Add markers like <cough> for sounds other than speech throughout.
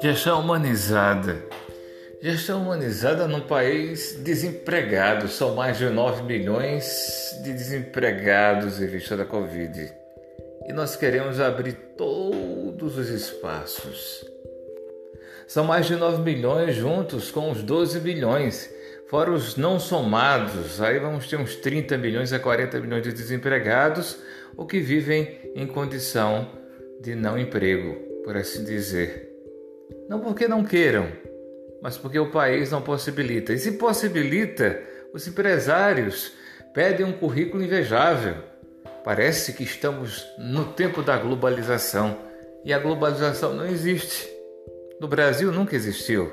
Gestão humanizada. Gestão humanizada num país desempregado. São mais de 9 milhões de desempregados em vista da Covid. E nós queremos abrir todos os espaços. São mais de 9 milhões juntos com os 12 milhões, fora os não somados. Aí vamos ter uns 30 milhões a 40 milhões de desempregados, o que vivem em condição de não emprego, por assim dizer. Não porque não queiram, mas porque o país não possibilita. E se possibilita, os empresários pedem um currículo invejável. Parece que estamos no tempo da globalização e a globalização não existe. No Brasil nunca existiu.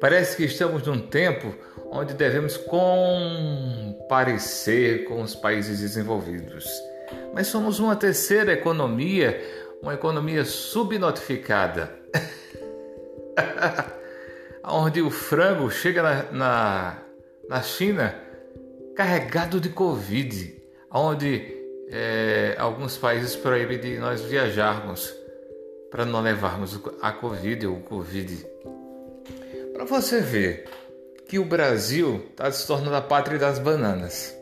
Parece que estamos num tempo onde devemos comparecer com os países desenvolvidos. Mas somos uma terceira economia, uma economia subnotificada. <laughs> onde o frango chega na, na, na, China carregado de Covid, onde é, alguns países proíbem de nós viajarmos para não levarmos a Covid ou o Covid. Para você ver que o Brasil está se tornando a pátria das bananas.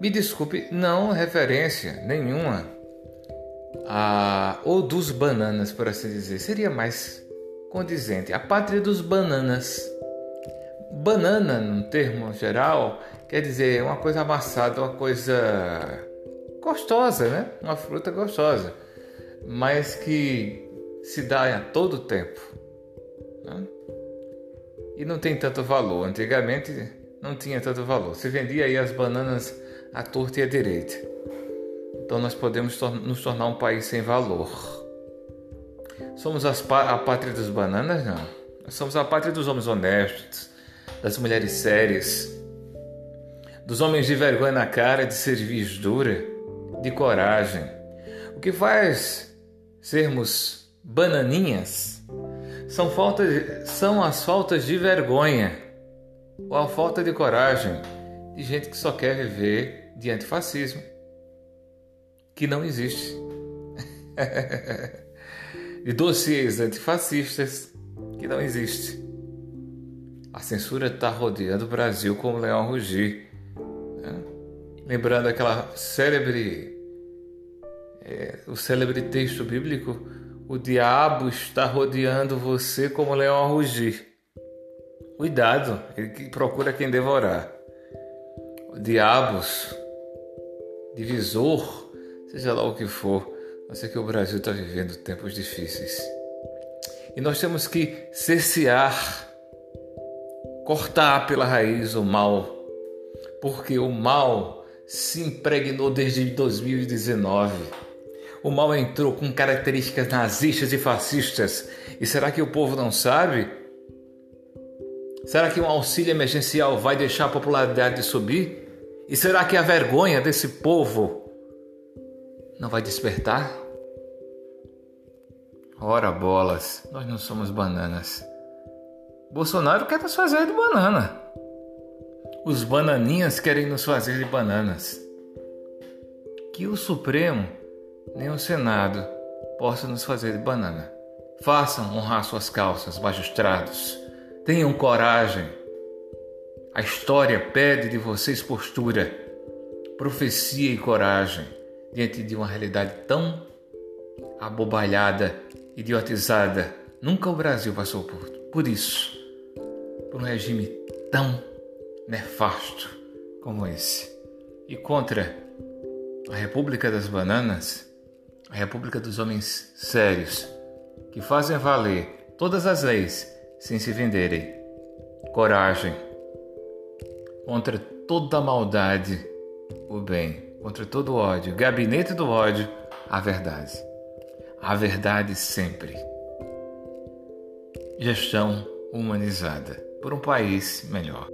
Me desculpe, não referência nenhuma a ou dos bananas, por assim dizer. Seria mais condizente. A pátria dos bananas. Banana, num termo geral, quer dizer uma coisa amassada, uma coisa gostosa, né? Uma fruta gostosa, mas que se dá a todo tempo. Né? E não tem tanto valor. Antigamente não tinha tanto valor. Se vendia aí as bananas à torta e à direita. Então nós podemos nos tornar um país sem valor. Somos a pátria dos bananas? Não. Nós somos a pátria dos homens honestos, das mulheres sérias, dos homens de vergonha na cara, de serviço dura, de coragem. O que faz sermos bananinhas são, são as faltas de vergonha ou a falta de coragem de gente que só quer viver de antifascismo, que não existe. <laughs> de dossiês antifascistas que não existe. A censura está rodeando o Brasil como leão rugir. Né? Lembrando aquela célebre, é, o célebre texto bíblico, o diabo está rodeando você como leão a rugir. Cuidado, ele procura quem devorar. O diabos, divisor, seja lá o que for, eu sei que o Brasil está vivendo tempos difíceis. E nós temos que cercear, cortar pela raiz o mal, porque o mal se impregnou desde 2019. O mal entrou com características nazistas e fascistas. E será que o povo não sabe? Será que um auxílio emergencial vai deixar a popularidade subir? E será que a vergonha desse povo não vai despertar? Ora bolas, nós não somos bananas. Bolsonaro quer nos fazer de banana. Os bananinhas querem nos fazer de bananas. Que o Supremo nem o Senado possa nos fazer de banana. Façam honrar suas calças, magistrados. Tenham coragem. A história pede de vocês postura, profecia e coragem diante de uma realidade tão abobalhada, idiotizada. Nunca o Brasil passou por, por isso, por um regime tão nefasto como esse. E contra a República das Bananas, a República dos Homens Sérios, que fazem valer todas as leis sem se venderem. Coragem. Contra toda maldade, o bem contra todo ódio, gabinete do ódio, a verdade. A verdade sempre. Gestão humanizada por um país melhor.